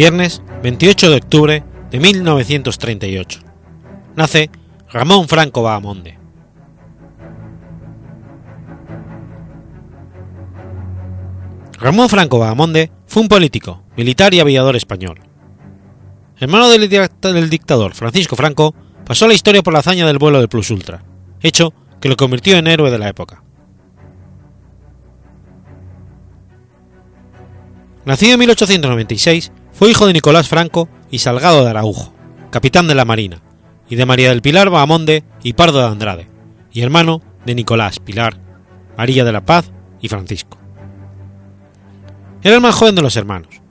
Viernes 28 de octubre de 1938. Nace Ramón Franco Bahamonde. Ramón Franco Bahamonde fue un político, militar y aviador español. hermano del, dictador Francisco Franco, pasó la historia por la hazaña del vuelo del Plus Ultra, hecho que lo convirtió en héroe de la época. Nacido en 1896, fue hijo de Nicolás Franco y Salgado de Araujo, capitán de la Marina, y de María del Pilar Bahamonde y Pardo de Andrade, y hermano de Nicolás, Pilar, María de la Paz y Francisco. Era el más joven de los hermanos.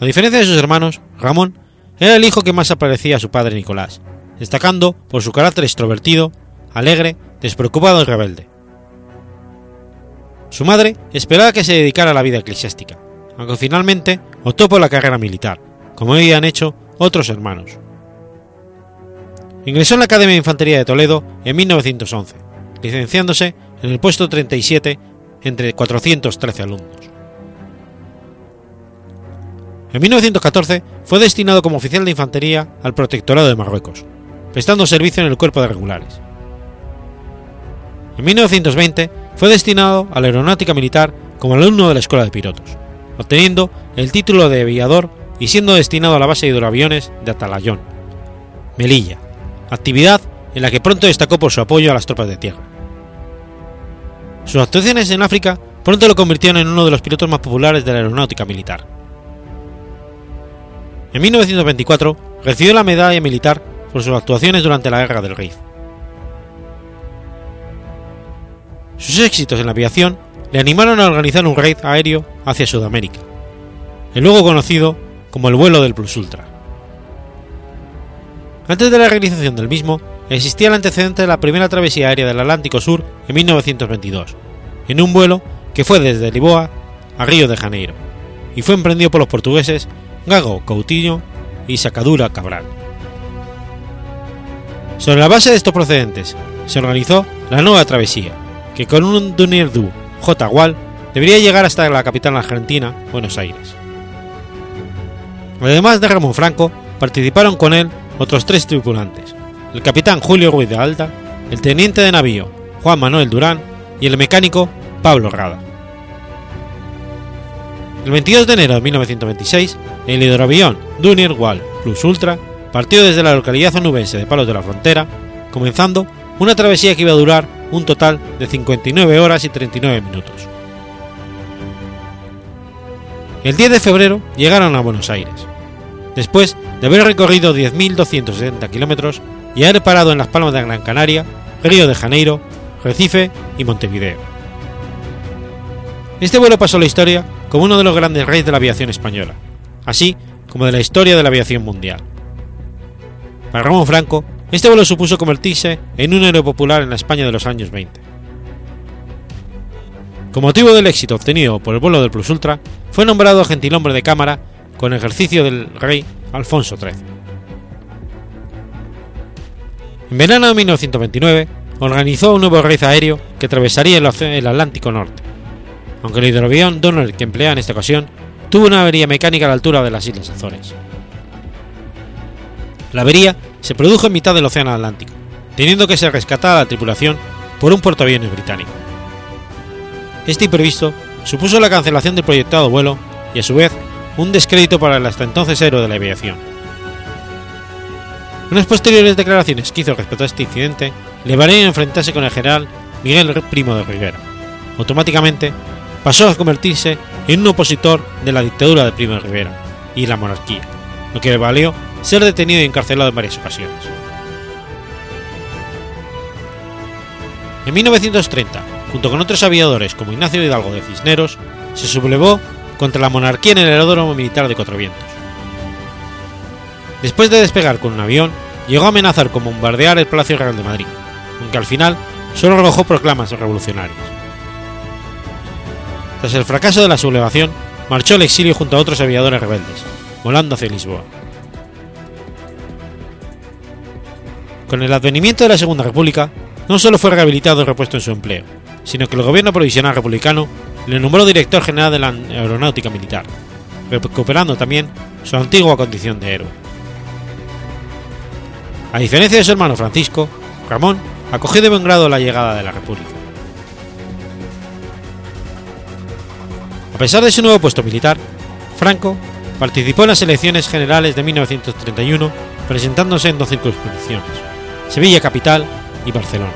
A diferencia de sus hermanos, Ramón era el hijo que más aparecía a su padre Nicolás, destacando por su carácter extrovertido, alegre, despreocupado y rebelde. Su madre esperaba que se dedicara a la vida eclesiástica, aunque finalmente optó por la carrera militar, como habían hecho otros hermanos. Ingresó en la Academia de Infantería de Toledo en 1911, licenciándose en el puesto 37 entre 413 alumnos. En 1914 fue destinado como oficial de infantería al Protectorado de Marruecos, prestando servicio en el Cuerpo de Regulares. En 1920 fue destinado a la Aeronáutica Militar como alumno de la Escuela de Pilotos, obteniendo el título de aviador y siendo destinado a la base de hidroaviones de Atalayón, Melilla, actividad en la que pronto destacó por su apoyo a las tropas de tierra. Sus actuaciones en África pronto lo convirtieron en uno de los pilotos más populares de la aeronáutica militar. En 1924 recibió la medalla militar por sus actuaciones durante la Guerra del Rif. Sus éxitos en la aviación le animaron a organizar un raid aéreo hacia Sudamérica, el luego conocido como el vuelo del Plus Ultra. Antes de la realización del mismo, existía el antecedente de la primera travesía aérea del Atlántico Sur en 1922, en un vuelo que fue desde Lisboa a Río de Janeiro, y fue emprendido por los portugueses Gago Coutinho y Sacadura Cabral. Sobre la base de estos procedentes, se organizó la nueva travesía, que con un Dunirdu J. Wall debería llegar hasta la capital argentina, Buenos Aires. Además de Ramón Franco, participaron con él otros tres tripulantes, el capitán Julio Ruiz de Alta, el teniente de navío Juan Manuel Durán y el mecánico Pablo Rada. El 22 de enero de 1926, el hidroavión Dunir Wall Plus Ultra partió desde la localidad onubense de Palos de la Frontera, comenzando una travesía que iba a durar un total de 59 horas y 39 minutos. El 10 de febrero llegaron a Buenos Aires, después de haber recorrido 10.270 kilómetros y haber parado en las Palmas de Gran Canaria, Río de Janeiro, Recife y Montevideo. Este vuelo pasó la historia como uno de los grandes reyes de la aviación española, así como de la historia de la aviación mundial. Para Ramón Franco, este vuelo supuso convertirse en un héroe popular en la España de los años 20. Con motivo del éxito obtenido por el vuelo del Plus Ultra, fue nombrado gentilhombre de cámara con ejercicio del rey Alfonso XIII. En verano de 1929, organizó un nuevo raid aéreo que atravesaría el, Atlántico Norte, aunque el hidroavión Donner que emplea en esta ocasión tuvo una avería mecánica a la altura de las Islas Azores. La avería se produjo en mitad del Océano Atlántico, teniendo que ser rescatada la tripulación por un portaaviones británico. Este imprevisto supuso la cancelación del proyectado vuelo y a su vez un descrédito para el hasta entonces héroe de la aviación. Unas posteriores declaraciones que hizo respecto a este incidente le valieron enfrentarse con el general Miguel Primo de Rivera. Automáticamente pasó a convertirse en un opositor de la dictadura de Primo de Rivera y la monarquía, lo que le valió ser detenido y encarcelado en varias ocasiones. En 1930, junto con otros aviadores como Ignacio Hidalgo de Cisneros, se sublevó contra la monarquía en el aeródromo militar de Cuatro Vientos. Después de despegar con un avión, llegó a amenazar con bombardear el Palacio Real de Madrid, aunque al final solo arrojó proclamas revolucionarias. Tras el fracaso de la sublevación, marchó al exilio junto a otros aviadores rebeldes, volando hacia Lisboa. Con el advenimiento de la Segunda República, no solo fue rehabilitado y repuesto en su empleo, sino que el gobierno provisional republicano le nombró director general de la Aeronáutica Militar, recuperando también su antigua condición de héroe. A diferencia de su hermano Francisco, Ramón acogió de buen grado la llegada de la República. A pesar de su nuevo puesto militar, Franco participó en las elecciones generales de 1931 presentándose en dos circunscripciones, Sevilla Capital y Barcelona.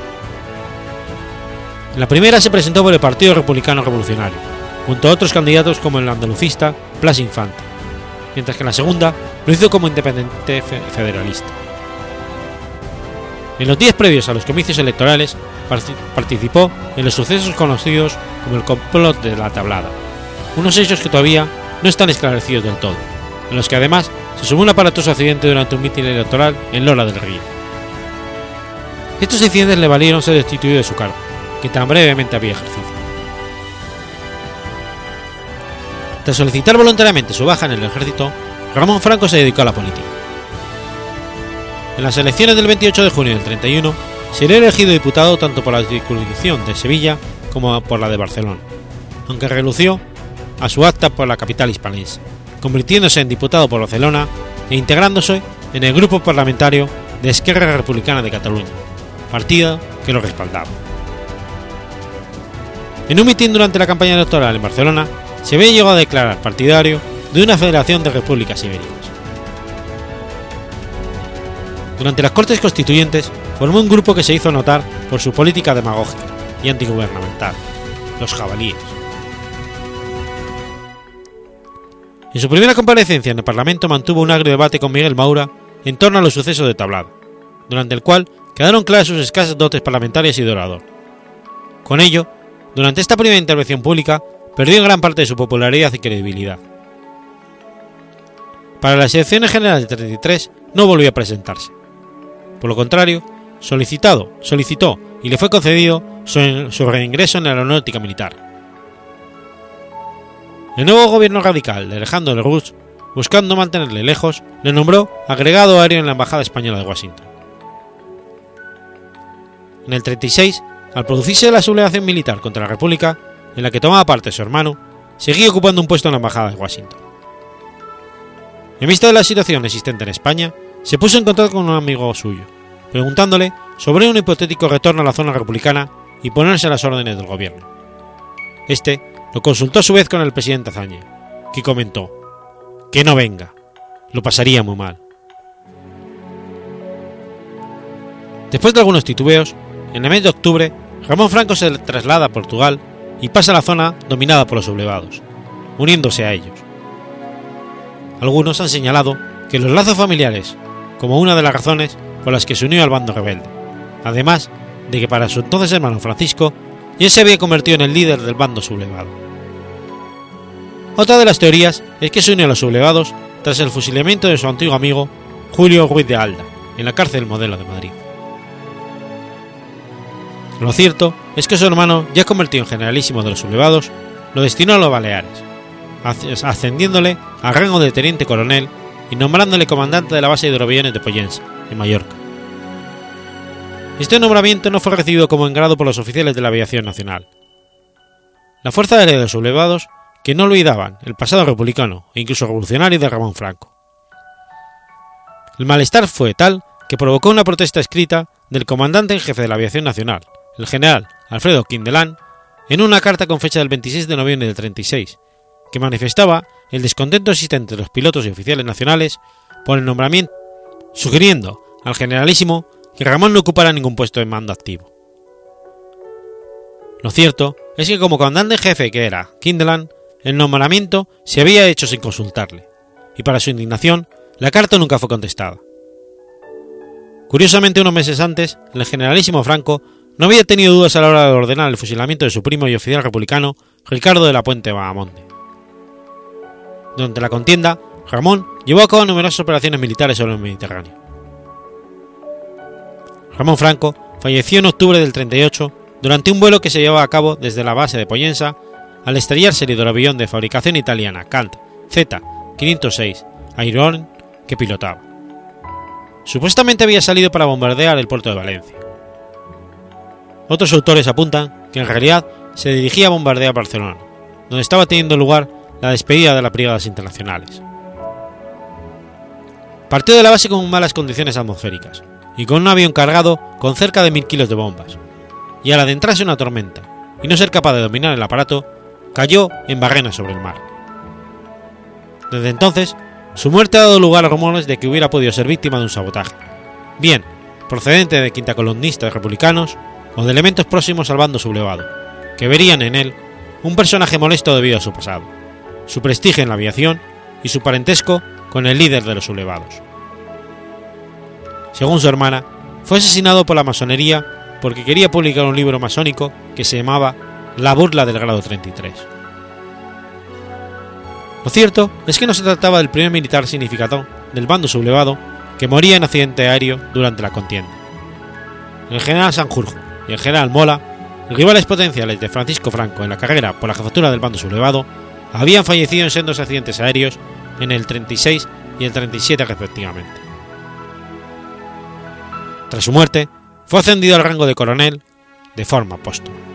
En la primera se presentó por el Partido Republicano Revolucionario, junto a otros candidatos como el andalucista Blas Infante, mientras que en la segunda lo hizo como independiente federalista. En los días previos a los comicios electorales participó en los sucesos conocidos como el complot de la tablada, unos hechos que todavía no están esclarecidos del todo, en los que además se sumó un aparatoso accidente durante un mitin electoral en Lola del Río. Estos incidentes le valieron ser destituido de su cargo, que tan brevemente había ejercido. Tras solicitar voluntariamente su baja en el ejército, Ramón Franco se dedicó a la política. En las elecciones del 28 de junio del 31, sería elegido diputado tanto por la circunscripción de Sevilla como por la de Barcelona, aunque relució a su acta por la capital hispalense, convirtiéndose en diputado por Barcelona e integrándose en el grupo parlamentario de Esquerra Republicana de Cataluña, partido que lo respaldaba. En un mitin durante la campaña electoral en Barcelona, se había llegado a declarar partidario de una federación de repúblicas ibéricas. Durante las Cortes Constituyentes formó un grupo que se hizo notar por su política demagógica y antigubernamental, los jabalíes. En su primera comparecencia en el Parlamento mantuvo un agrio debate con Miguel Maura en torno a los sucesos de Tablado, durante el cual quedaron claras sus escasas dotes parlamentarias y de orador. Con ello, durante esta primera intervención pública, perdió gran parte de su popularidad y credibilidad. Para las elecciones generales de 33 no volvió a presentarse. Por lo contrario, solicitado, solicitó y le fue concedido su, reingreso en la aeronáutica militar. El nuevo gobierno radical de Alejandro Lerroux, buscando mantenerle lejos, le nombró agregado aéreo en la Embajada Española de Washington. En el 36, al producirse la sublevación militar contra la República, en la que tomaba parte su hermano, seguía ocupando un puesto en la Embajada de Washington. En vista de la situación existente en España, se puso en contacto con un amigo suyo, preguntándole sobre un hipotético retorno a la zona republicana y ponerse a las órdenes del gobierno. Este lo consultó a su vez con el presidente Azaña, que comentó, que no venga, lo pasaría muy mal. Después de algunos titubeos, en el mes de octubre, Ramón Franco se traslada a Portugal y pasa a la zona dominada por los sublevados, uniéndose a ellos. Algunos han señalado que los lazos familiares, como una de las razones por las que se unió al bando rebelde, además de que para su entonces hermano Francisco ya se había convertido en el líder del bando sublevado. Otra de las teorías es que se unió a los sublevados tras el fusilamiento de su antiguo amigo Julio Ruiz de Alda en la cárcel Modelo de Madrid. Lo cierto es que su hermano, ya convertido en generalísimo de los sublevados, lo destinó a los Baleares, ascendiéndole al rango de teniente coronel y nombrándole comandante de la base de hidroaviones de Pollensa, en Mallorca. Este nombramiento no fue recibido como engrado por los oficiales de la aviación nacional. La Fuerza Aérea de los Sublevados, que no olvidaban el pasado republicano e incluso revolucionario de Ramón Franco. El malestar fue tal que provocó una protesta escrita del comandante en jefe de la aviación nacional, el general Alfredo Quindelán, en una carta con fecha del 26 de noviembre del 36, que manifestaba el descontento existente de los pilotos y oficiales nacionales por el nombramiento, sugiriendo al generalísimo que Ramón no ocupara ningún puesto de mando activo. Lo cierto es que como comandante jefe que era Kindelan, el nombramiento se había hecho sin consultarle, y para su indignación, la carta nunca fue contestada. Curiosamente, unos meses antes, el generalísimo Franco no había tenido dudas a la hora de ordenar el fusilamiento de su primo y oficial republicano Ricardo de la Puente Bahamonde. Durante la contienda, Ramón llevó a cabo numerosas operaciones militares sobre el Mediterráneo. Ramón Franco falleció en octubre del 38 durante un vuelo que se llevaba a cabo desde la base de Poyensa al estrellarse el hidroavión de fabricación italiana Kant Z-506 Airón que pilotaba. Supuestamente había salido para bombardear el puerto de Valencia. Otros autores apuntan que en realidad se dirigía a bombardear Barcelona, donde estaba teniendo lugar la despedida de las brigadas internacionales. Partió de la base con malas condiciones atmosféricas y con un avión cargado con cerca de mil kilos de bombas, y al adentrarse una tormenta y no ser capaz de dominar el aparato, cayó en barrena sobre el mar. Desde entonces, su muerte ha dado lugar a rumores de que hubiera podido ser víctima de un sabotaje, bien procedente de quintacolumnistas republicanos o de elementos próximos al bando sublevado, que verían en él un personaje molesto debido a su pasado, su prestigio en la aviación y su parentesco con el líder de los sublevados. Según su hermana, fue asesinado por la masonería porque quería publicar un libro masónico que se llamaba La burla del grado 33. Lo cierto es que no se trataba del primer militar significado del bando sublevado que moría en accidente aéreo durante la contienda. El general Sanjurjo y el general Mola, rivales potenciales de Francisco Franco en la carrera por la jefatura del bando sublevado, habían fallecido en sendos accidentes aéreos en el 36 y el 37 respectivamente. Tras su muerte, fue ascendido al rango de coronel de forma póstuma.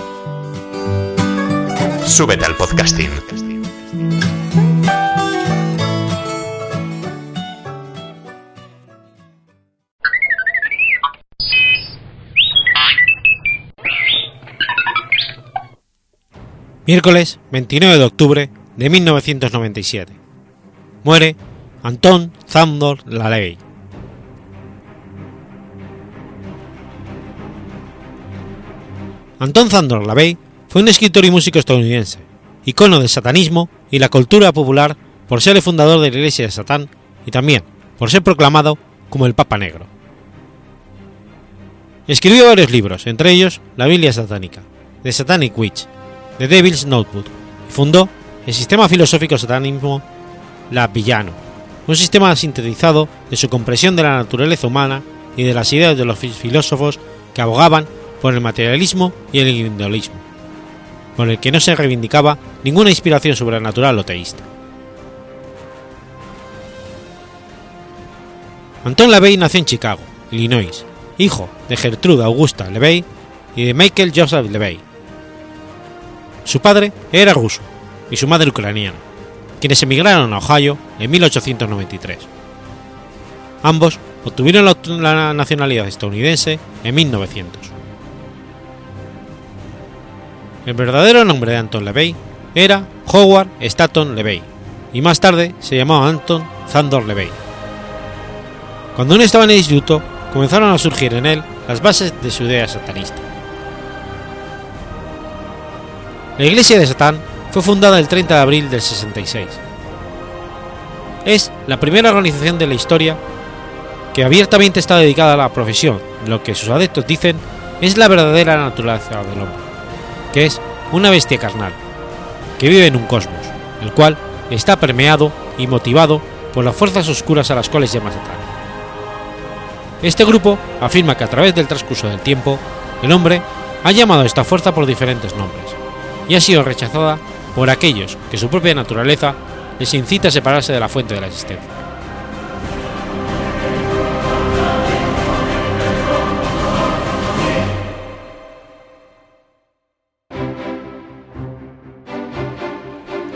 Súbete al podcasting.
Miércoles 29 de octubre de 1997. Muere Anton Zandor Laley. Anton Zandor Lavey fue un escritor y músico estadounidense, icono del satanismo y la cultura popular por ser el fundador de la Iglesia de Satán y también por ser proclamado como el Papa Negro. Escribió varios libros, entre ellos La Biblia Satánica, The Satanic Witch, The Devil's Notebook, y fundó el sistema filosófico satanismo La Villano, un sistema sintetizado de su comprensión de la naturaleza humana y de las ideas de los filósofos que abogaban por el materialismo y el individualismo, por el que no se reivindicaba ninguna inspiración sobrenatural o teísta. Anton LaVey nació en Chicago, Illinois, hijo de Gertrude Augusta LeVey y de Michael Joseph LeVey. Su padre era ruso y su madre ucraniana, quienes emigraron a Ohio en 1893. Ambos obtuvieron la nacionalidad estadounidense en 1900. El verdadero nombre de Anton LeVey era Howard Staton LeVey y más tarde se llamó Anton Zandor LeVey. Cuando aún estaba en el instituto, comenzaron a surgir en él las bases de su idea satanista. La Iglesia de Satán fue fundada el 30 de abril del 66. Es la primera organización de la historia que abiertamente está dedicada a la profesión, lo que sus adeptos dicen es la verdadera naturaleza del hombre, que es una bestia carnal, que vive en un cosmos, el cual está permeado y motivado por las fuerzas oscuras a las cuales llama Satán. Este grupo afirma que a través del transcurso del tiempo, el hombre ha llamado a esta fuerza por diferentes nombres, y ha sido rechazada por aquellos que su propia naturaleza les incita a separarse de la fuente de la existencia.